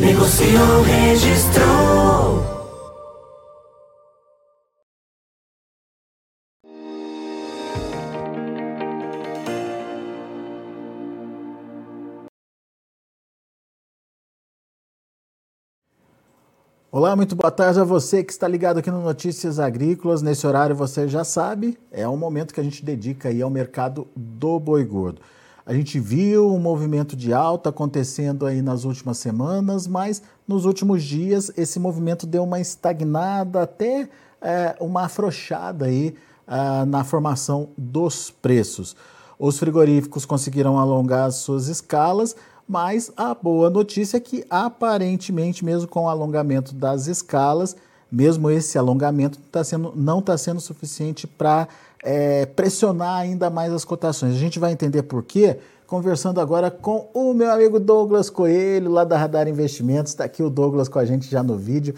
Negociou, registrou. Olá, muito boa tarde a você que está ligado aqui no Notícias Agrícolas. Nesse horário você já sabe, é um momento que a gente dedica aí ao mercado do boi gordo. A gente viu um movimento de alta acontecendo aí nas últimas semanas, mas nos últimos dias esse movimento deu uma estagnada, até é, uma afrouxada aí é, na formação dos preços. Os frigoríficos conseguiram alongar suas escalas, mas a boa notícia é que aparentemente, mesmo com o alongamento das escalas, mesmo esse alongamento tá sendo, não está sendo suficiente para é, pressionar ainda mais as cotações. A gente vai entender por quê, conversando agora com o meu amigo Douglas Coelho, lá da Radar Investimentos. Está aqui o Douglas com a gente já no vídeo.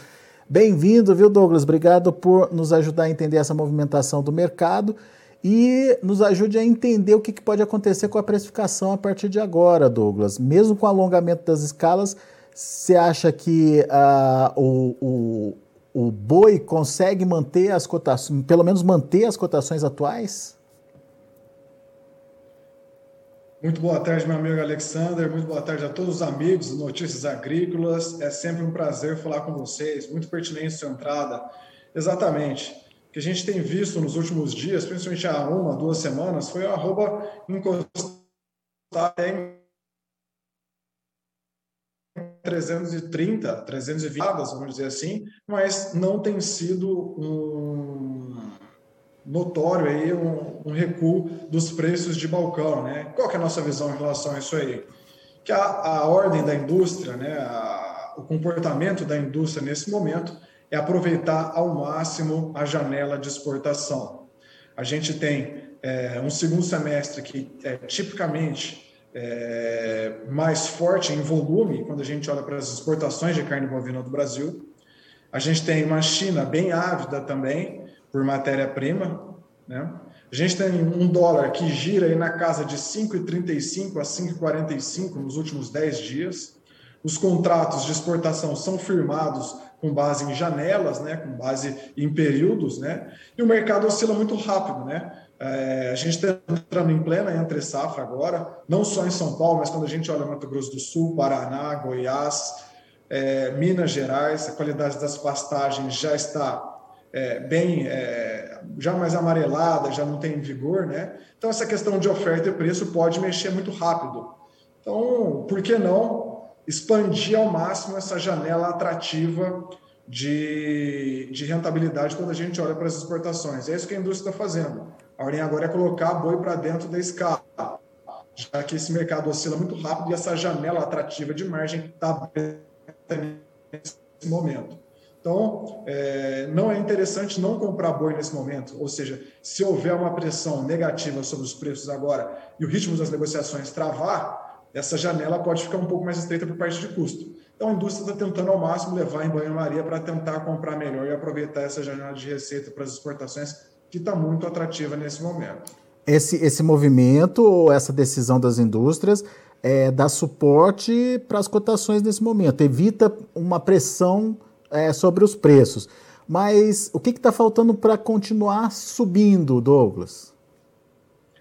Bem-vindo, viu, Douglas? Obrigado por nos ajudar a entender essa movimentação do mercado e nos ajude a entender o que, que pode acontecer com a precificação a partir de agora, Douglas. Mesmo com o alongamento das escalas, você acha que uh, o, o o boi consegue manter as cotações, pelo menos manter as cotações atuais? Muito boa tarde, meu amigo Alexander. Muito boa tarde a todos os amigos Notícias Agrícolas. É sempre um prazer falar com vocês. Muito pertinente sua entrada. Exatamente. O que a gente tem visto nos últimos dias, principalmente há uma, duas semanas, foi o arroba encostar em 330, 320, vamos dizer assim, mas não tem sido um notório aí um, um, recuo dos preços de balcão, né? Qual que é a nossa visão em relação a isso aí? Que a, a ordem da indústria, né, a, o comportamento da indústria nesse momento é aproveitar ao máximo a janela de exportação. A gente tem é, um segundo semestre que é tipicamente é, mais forte em volume quando a gente olha para as exportações de carne bovina do Brasil. A gente tem uma China bem ávida também por matéria-prima. Né? A gente tem um dólar que gira aí na casa de 5,35 a 5,45 nos últimos 10 dias. Os contratos de exportação são firmados com base em janelas, né, com base em períodos, né, e o mercado oscila muito rápido, né. É, a gente está entrando em plena entre safra agora, não só em São Paulo, mas quando a gente olha Mato Grosso do Sul, Paraná, Goiás, é, Minas Gerais, a qualidade das pastagens já está é, bem, já mais amarelada, já não tem vigor, né? Então essa questão de oferta e preço pode mexer muito rápido. Então, por que não expandir ao máximo essa janela atrativa de, de rentabilidade quando a gente olha para as exportações? É isso que a indústria está fazendo a ordem agora é colocar boi para dentro da escala, já que esse mercado oscila muito rápido e essa janela atrativa de margem está aberta nesse momento. Então, é, não é interessante não comprar boi nesse momento, ou seja, se houver uma pressão negativa sobre os preços agora e o ritmo das negociações travar, essa janela pode ficar um pouco mais estreita por parte de custo. Então, a indústria está tentando ao máximo levar em banho-maria para tentar comprar melhor e aproveitar essa janela de receita para as exportações que está muito atrativa nesse momento. Esse, esse movimento ou essa decisão das indústrias é, dá suporte para as cotações nesse momento, evita uma pressão é, sobre os preços. Mas o que está faltando para continuar subindo, Douglas?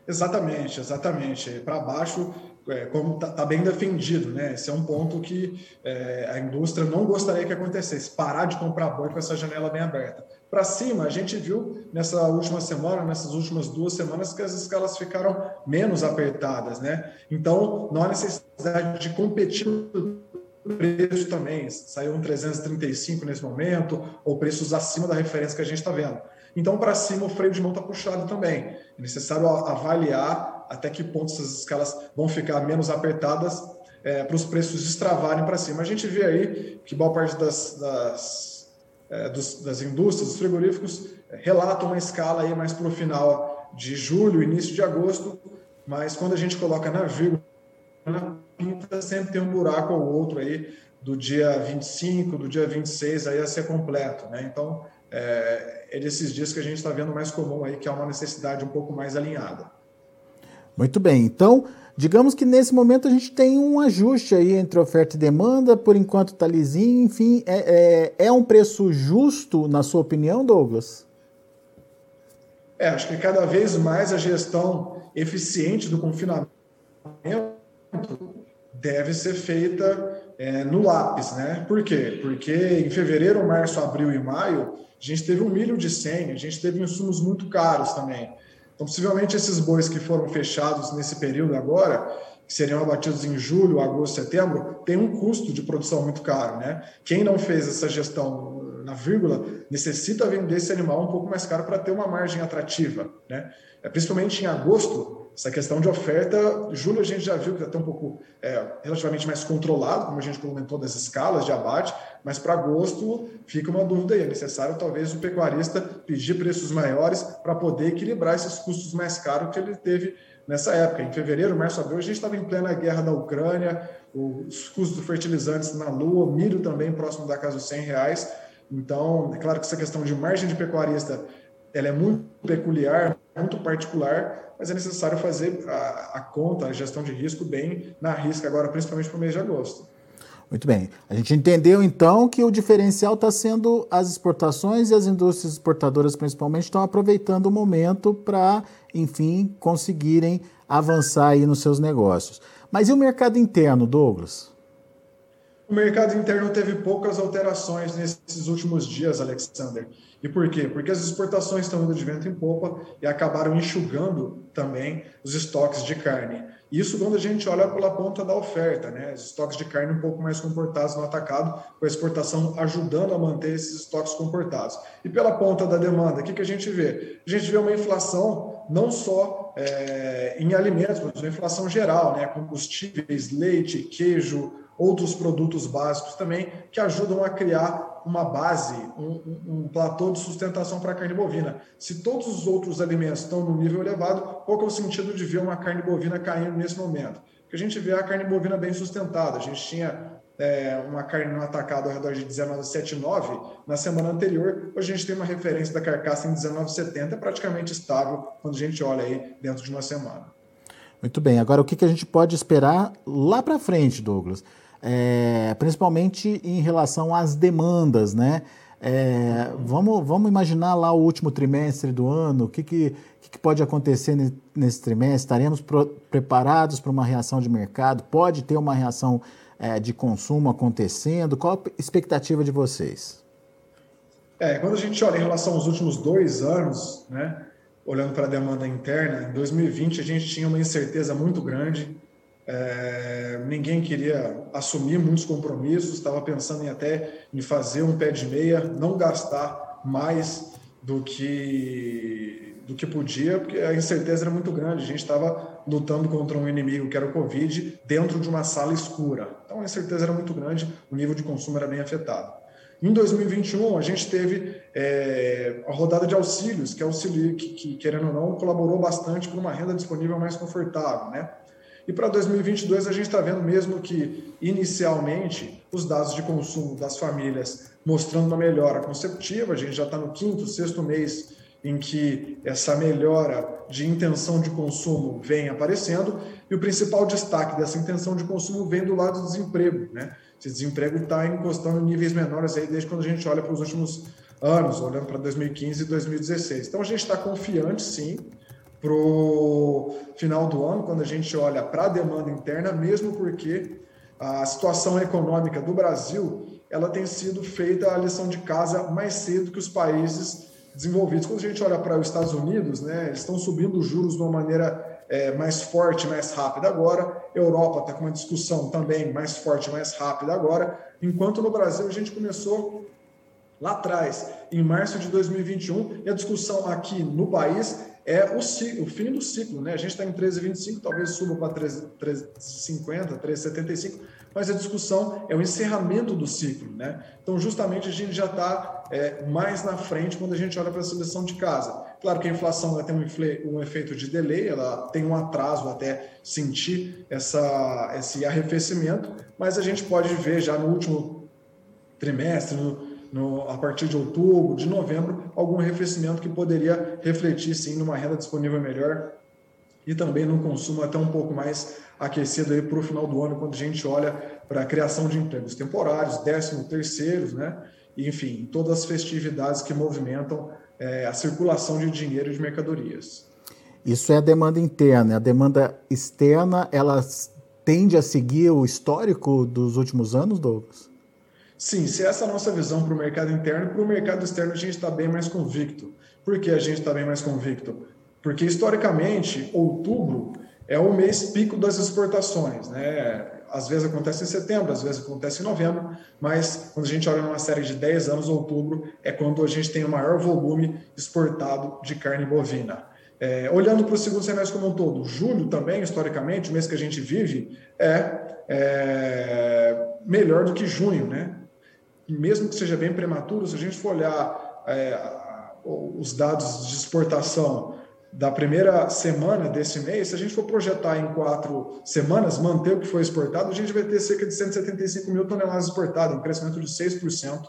Exatamente, exatamente. Para baixo é, como está tá bem defendido, né? Esse é um ponto que é, a indústria não gostaria que acontecesse, parar de comprar boi com essa janela bem aberta. Para cima, a gente viu nessa última semana, nessas últimas duas semanas, que as escalas ficaram menos apertadas, né? Então, não há necessidade de competir preço também. Saiu um 335 nesse momento, ou preços acima da referência que a gente está vendo. Então, para cima, o freio de mão está puxado também. É necessário avaliar até que ponto essas escalas vão ficar menos apertadas é, para os preços destravarem para cima. A gente vê aí que boa parte das, das, dos, das indústrias, dos frigoríficos, relatam uma escala aí mais para o final de julho, início de agosto, mas quando a gente coloca na vírgula, na pinta sempre tem um buraco ou outro aí do dia 25, do dia 26 aí a ser completo, né? Então, é, é desses dias que a gente está vendo mais comum aí, que é uma necessidade um pouco mais alinhada. Muito bem, então digamos que nesse momento a gente tem um ajuste aí entre oferta e demanda, por enquanto está lisinho, enfim, é, é, é um preço justo, na sua opinião, Douglas? É, acho que cada vez mais a gestão eficiente do confinamento deve ser feita é, no lápis, né? Por quê? Porque em fevereiro, março, abril e maio, a gente teve um milho de 100, a gente teve insumos muito caros também. Então, possivelmente, esses bois que foram fechados nesse período agora, que seriam abatidos em julho, agosto, setembro, tem um custo de produção muito caro, né? Quem não fez essa gestão na vírgula necessita vender esse animal um pouco mais caro para ter uma margem atrativa, né? É, principalmente em agosto, essa questão de oferta, julho a gente já viu que está um pouco é, relativamente mais controlado, como a gente comentou das escalas de abate, mas para agosto fica uma dúvida aí. É necessário talvez o pecuarista pedir preços maiores para poder equilibrar esses custos mais caros que ele teve nessa época. Em fevereiro, março, abril, a gente estava em plena guerra da Ucrânia, os custos de fertilizantes na lua, milho também próximo da casa dos 100 reais. Então, é claro que essa questão de margem de pecuarista ela é muito peculiar, muito particular, mas é necessário fazer a, a conta, a gestão de risco bem na risca agora, principalmente para o mês de agosto. Muito bem. A gente entendeu então que o diferencial está sendo as exportações e as indústrias exportadoras, principalmente, estão aproveitando o momento para, enfim, conseguirem avançar aí nos seus negócios. Mas e o mercado interno, Douglas? O mercado interno teve poucas alterações nesses últimos dias, Alexander. E por quê? Porque as exportações estão indo de vento em popa e acabaram enxugando também os estoques de carne. Isso quando a gente olha pela ponta da oferta, né? Os estoques de carne um pouco mais comportados no atacado, com a exportação ajudando a manter esses estoques comportados. E pela ponta da demanda, o que, que a gente vê? A gente vê uma inflação não só é, em alimentos, mas uma inflação geral, né? Combustíveis, leite, queijo, outros produtos básicos também, que ajudam a criar uma base, um, um, um platô de sustentação para a carne bovina. Se todos os outros alimentos estão no nível elevado, qual é o sentido de ver uma carne bovina caindo nesse momento? Porque a gente vê a carne bovina bem sustentada. A gente tinha é, uma carne no atacado ao redor de 19,79 na semana anterior. Hoje a gente tem uma referência da carcaça em 19,70, praticamente estável quando a gente olha aí dentro de uma semana. Muito bem. Agora, o que, que a gente pode esperar lá para frente, Douglas? É, principalmente em relação às demandas, né? É, vamos, vamos imaginar lá o último trimestre do ano, o que, que, que pode acontecer nesse trimestre? Estaremos pro, preparados para uma reação de mercado? Pode ter uma reação é, de consumo acontecendo? Qual a expectativa de vocês? É, quando a gente olha em relação aos últimos dois anos, né, olhando para a demanda interna, em 2020 a gente tinha uma incerteza muito grande é, ninguém queria assumir muitos compromissos, estava pensando em até em fazer um pé de meia, não gastar mais do que do que podia, porque a incerteza era muito grande. A gente estava lutando contra um inimigo que era o Covid dentro de uma sala escura. Então a incerteza era muito grande, o nível de consumo era bem afetado. Em 2021, a gente teve é, a rodada de auxílios, que, é auxílio, que, que, querendo ou não, colaborou bastante para uma renda disponível mais confortável. Né? E para 2022 a gente está vendo mesmo que inicialmente os dados de consumo das famílias mostrando uma melhora consecutiva, a gente já está no quinto, sexto mês em que essa melhora de intenção de consumo vem aparecendo e o principal destaque dessa intenção de consumo vem do lado do desemprego, né? Esse desemprego está encostando em níveis menores aí desde quando a gente olha para os últimos anos, olhando para 2015 e 2016. Então a gente está confiante, sim, para o final do ano, quando a gente olha para a demanda interna, mesmo porque a situação econômica do Brasil ela tem sido feita a lição de casa mais cedo que os países desenvolvidos. Quando a gente olha para os Estados Unidos, né, eles estão subindo os juros de uma maneira é, mais forte, mais rápida agora. Europa está com uma discussão também mais forte, mais rápida agora. Enquanto no Brasil a gente começou lá atrás, em março de 2021, e a discussão aqui no país é o, o fim do ciclo. Né? A gente está em 13,25, talvez suba para 13,50, 13,75, mas a discussão é o encerramento do ciclo. Né? Então, justamente, a gente já está é, mais na frente quando a gente olha para a seleção de casa. Claro que a inflação vai ter um, um, efeito de delay, ela tem um atraso até sentir essa, esse arrefecimento, mas a gente pode ver já no último trimestre, no, no, a partir de outubro, de novembro, algum arrefecimento que poderia refletir sim numa renda disponível melhor e também num consumo até um pouco mais aquecido aí para o final do ano, quando a gente olha para a criação de empregos temporários, décimo terceiros, né? Enfim, todas as festividades que movimentam é, a circulação de dinheiro e de mercadorias. Isso é a demanda interna. A demanda externa, ela tende a seguir o histórico dos últimos anos, Douglas? Sim, se essa é a nossa visão para o mercado interno, para o mercado externo a gente está bem mais convicto. Por que a gente está bem mais convicto? Porque historicamente, outubro é o mês pico das exportações, né? Às vezes acontece em setembro, às vezes acontece em novembro, mas quando a gente olha numa série de 10 anos, outubro é quando a gente tem o maior volume exportado de carne bovina. É, olhando para o segundo semestre como um todo, julho também, historicamente, o mês que a gente vive, é, é melhor do que junho, né? Mesmo que seja bem prematuro, se a gente for olhar é, os dados de exportação da primeira semana desse mês, se a gente for projetar em quatro semanas, manter o que foi exportado, a gente vai ter cerca de 175 mil toneladas exportadas, um crescimento de 6%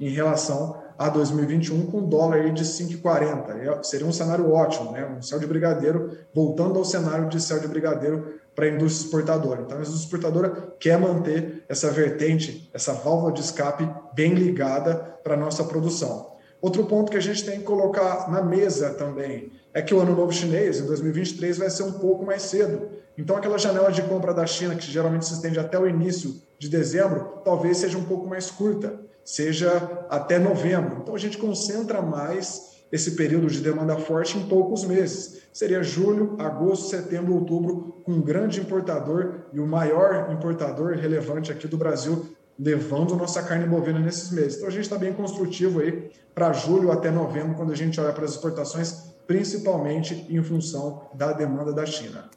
em relação a 2021, com dólar de 5,40. É, seria um cenário ótimo, né? um céu de brigadeiro, voltando ao cenário de céu de brigadeiro para a indústria exportadora. Então, a indústria exportadora quer manter essa vertente, essa válvula de escape bem ligada para a nossa produção. Outro ponto que a gente tem que colocar na mesa também é que o Ano Novo Chinês, em 2023, vai ser um pouco mais cedo. Então, aquela janela de compra da China, que geralmente se estende até o início de dezembro, talvez seja um pouco mais curta, seja até novembro. Então, a gente concentra mais esse período de demanda forte em poucos meses. Seria julho, agosto, setembro, outubro, com um grande importador e o maior importador relevante aqui do Brasil, levando nossa carne bovina nesses meses. Então a gente está bem construtivo aí para julho até novembro, quando a gente olha para as exportações, principalmente em função da demanda da China.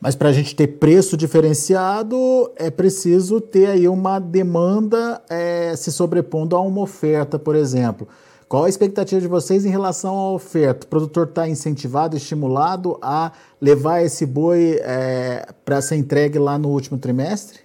Mas para a gente ter preço diferenciado, é preciso ter aí uma demanda é, se sobrepondo a uma oferta, por exemplo. Qual a expectativa de vocês em relação à oferta? O produtor está incentivado, estimulado a levar esse boi é, para ser entregue lá no último trimestre?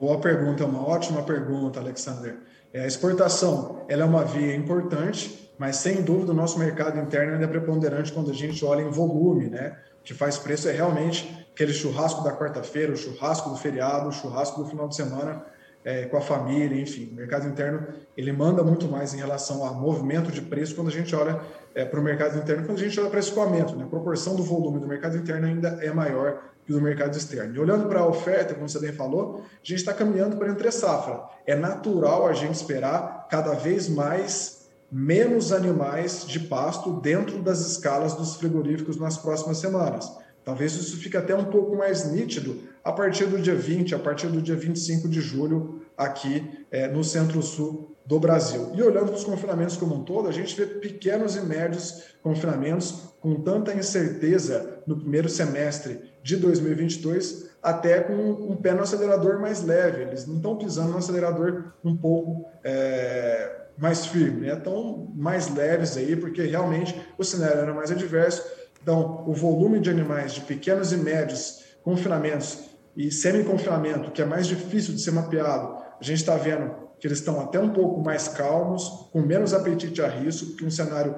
Boa pergunta, uma ótima pergunta, Alexander. É, a exportação ela é uma via importante, mas sem dúvida o nosso mercado interno ainda é preponderante quando a gente olha em volume, né? O que faz preço é realmente aquele churrasco da quarta-feira, o churrasco do feriado, o churrasco do final de semana é, com a família, enfim. O mercado interno ele manda muito mais em relação a movimento de preço quando a gente olha é, para o mercado interno, quando a gente olha para escoamento. Né? A proporção do volume do mercado interno ainda é maior que do mercado externo. E olhando para a oferta, como você bem falou, a gente está caminhando para entre safra. É natural a gente esperar cada vez mais menos animais de pasto dentro das escalas dos frigoríficos nas próximas semanas. Talvez isso fique até um pouco mais nítido a partir do dia 20, a partir do dia 25 de julho, aqui é, no centro-sul do Brasil. E olhando para os confinamentos como um todo, a gente vê pequenos e médios confinamentos com tanta incerteza no primeiro semestre de 2022, até com um pé no acelerador mais leve. Eles não estão pisando no acelerador um pouco é, mais firme, né? estão mais leves aí, porque realmente o cenário era mais adverso. Então, o volume de animais de pequenos e médios confinamentos e semi-confinamento, que é mais difícil de ser mapeado, a gente está vendo que eles estão até um pouco mais calmos, com menos apetite a risco, que um cenário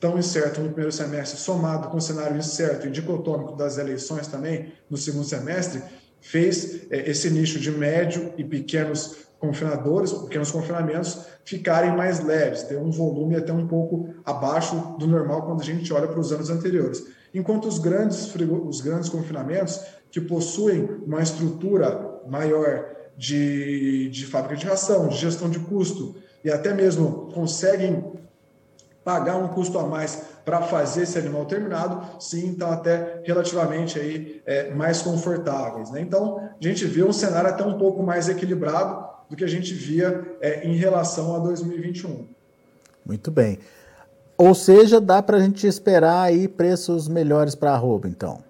tão incerto no primeiro semestre, somado com o cenário incerto e dicotômico das eleições também no segundo semestre, fez é, esse nicho de médio e pequenos confinadores, pequenos confinamentos, ficarem mais leves, ter um volume até um pouco abaixo do normal quando a gente olha para os anos anteriores. Enquanto os grandes, os grandes confinamentos que possuem uma estrutura maior de, de fábrica de ração, de gestão de custo, e até mesmo conseguem pagar um custo a mais para fazer esse animal terminado, sim, estão até relativamente aí, é, mais confortáveis. Né? Então, a gente vê um cenário até um pouco mais equilibrado do que a gente via é, em relação a 2021. Muito bem. Ou seja, dá para a gente esperar aí preços melhores para a arroba, então?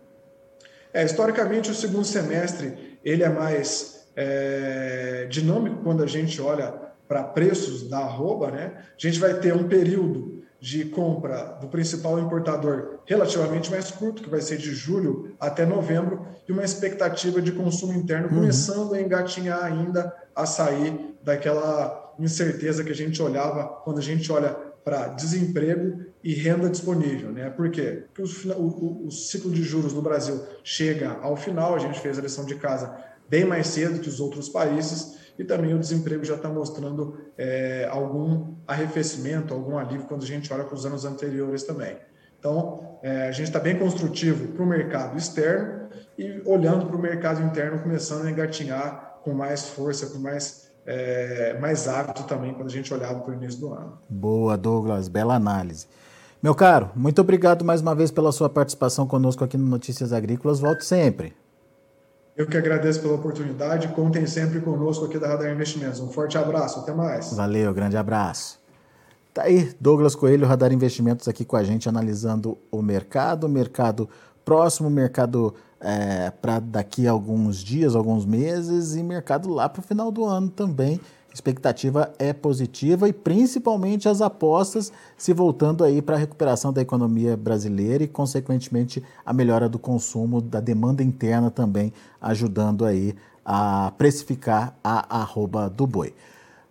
É, historicamente, o segundo semestre ele é mais é, dinâmico quando a gente olha para preços da arroba, né? A gente vai ter um período de compra do principal importador relativamente mais curto, que vai ser de julho até novembro, e uma expectativa de consumo interno uhum. começando a engatinhar ainda a sair daquela incerteza que a gente olhava quando a gente olha para desemprego e renda disponível. Né? Por quê? Porque o, o, o, ciclo de juros no Brasil chega ao final, a gente fez a lição de casa bem mais cedo que os outros países, e também o desemprego já está mostrando é, algum arrefecimento, algum alívio quando a gente olha para os anos anteriores também. Então, é, a gente está bem construtivo para o mercado externo e olhando para o mercado interno, começando a engatinhar com mais força, com mais é, mais hábito também quando a gente olhava para o início do ano. Boa, Douglas, bela análise. Meu caro, muito obrigado mais uma vez pela sua participação conosco aqui no Notícias Agrícolas. Volte sempre. Eu que agradeço pela oportunidade. Contem sempre conosco aqui da Radar Investimentos. Um forte abraço. Até mais. Valeu, grande abraço. Tá aí, Douglas Coelho, Radar Investimentos, aqui com a gente, analisando o mercado, mercado próximo, mercado é, para daqui a alguns dias, alguns meses, e mercado lá para o final do ano também. Expectativa é positiva e principalmente as apostas se voltando aí para a recuperação da economia brasileira e, consequentemente, a melhora do consumo, da demanda interna também, ajudando aí a precificar a arroba do boi.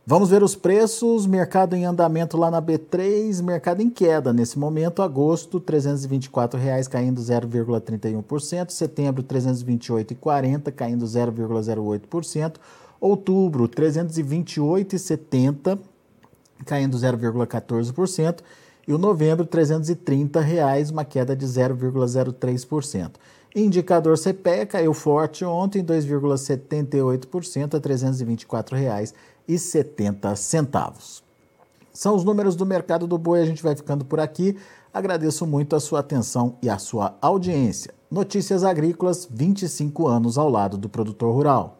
Vamos ver os preços, mercado em andamento lá na B3, mercado em queda nesse momento, agosto 324 reais, caindo 0,31%, setembro R$ 328,40 caindo 0,08%, outubro R$ 328,70 caindo 0,14% e o novembro 330 reais, uma queda de 0,03%. Indicador CPE caiu forte ontem, 2,78% a R$ 324,70. São os números do mercado do boi, a gente vai ficando por aqui. Agradeço muito a sua atenção e a sua audiência. Notícias Agrícolas, 25 anos ao lado do produtor rural.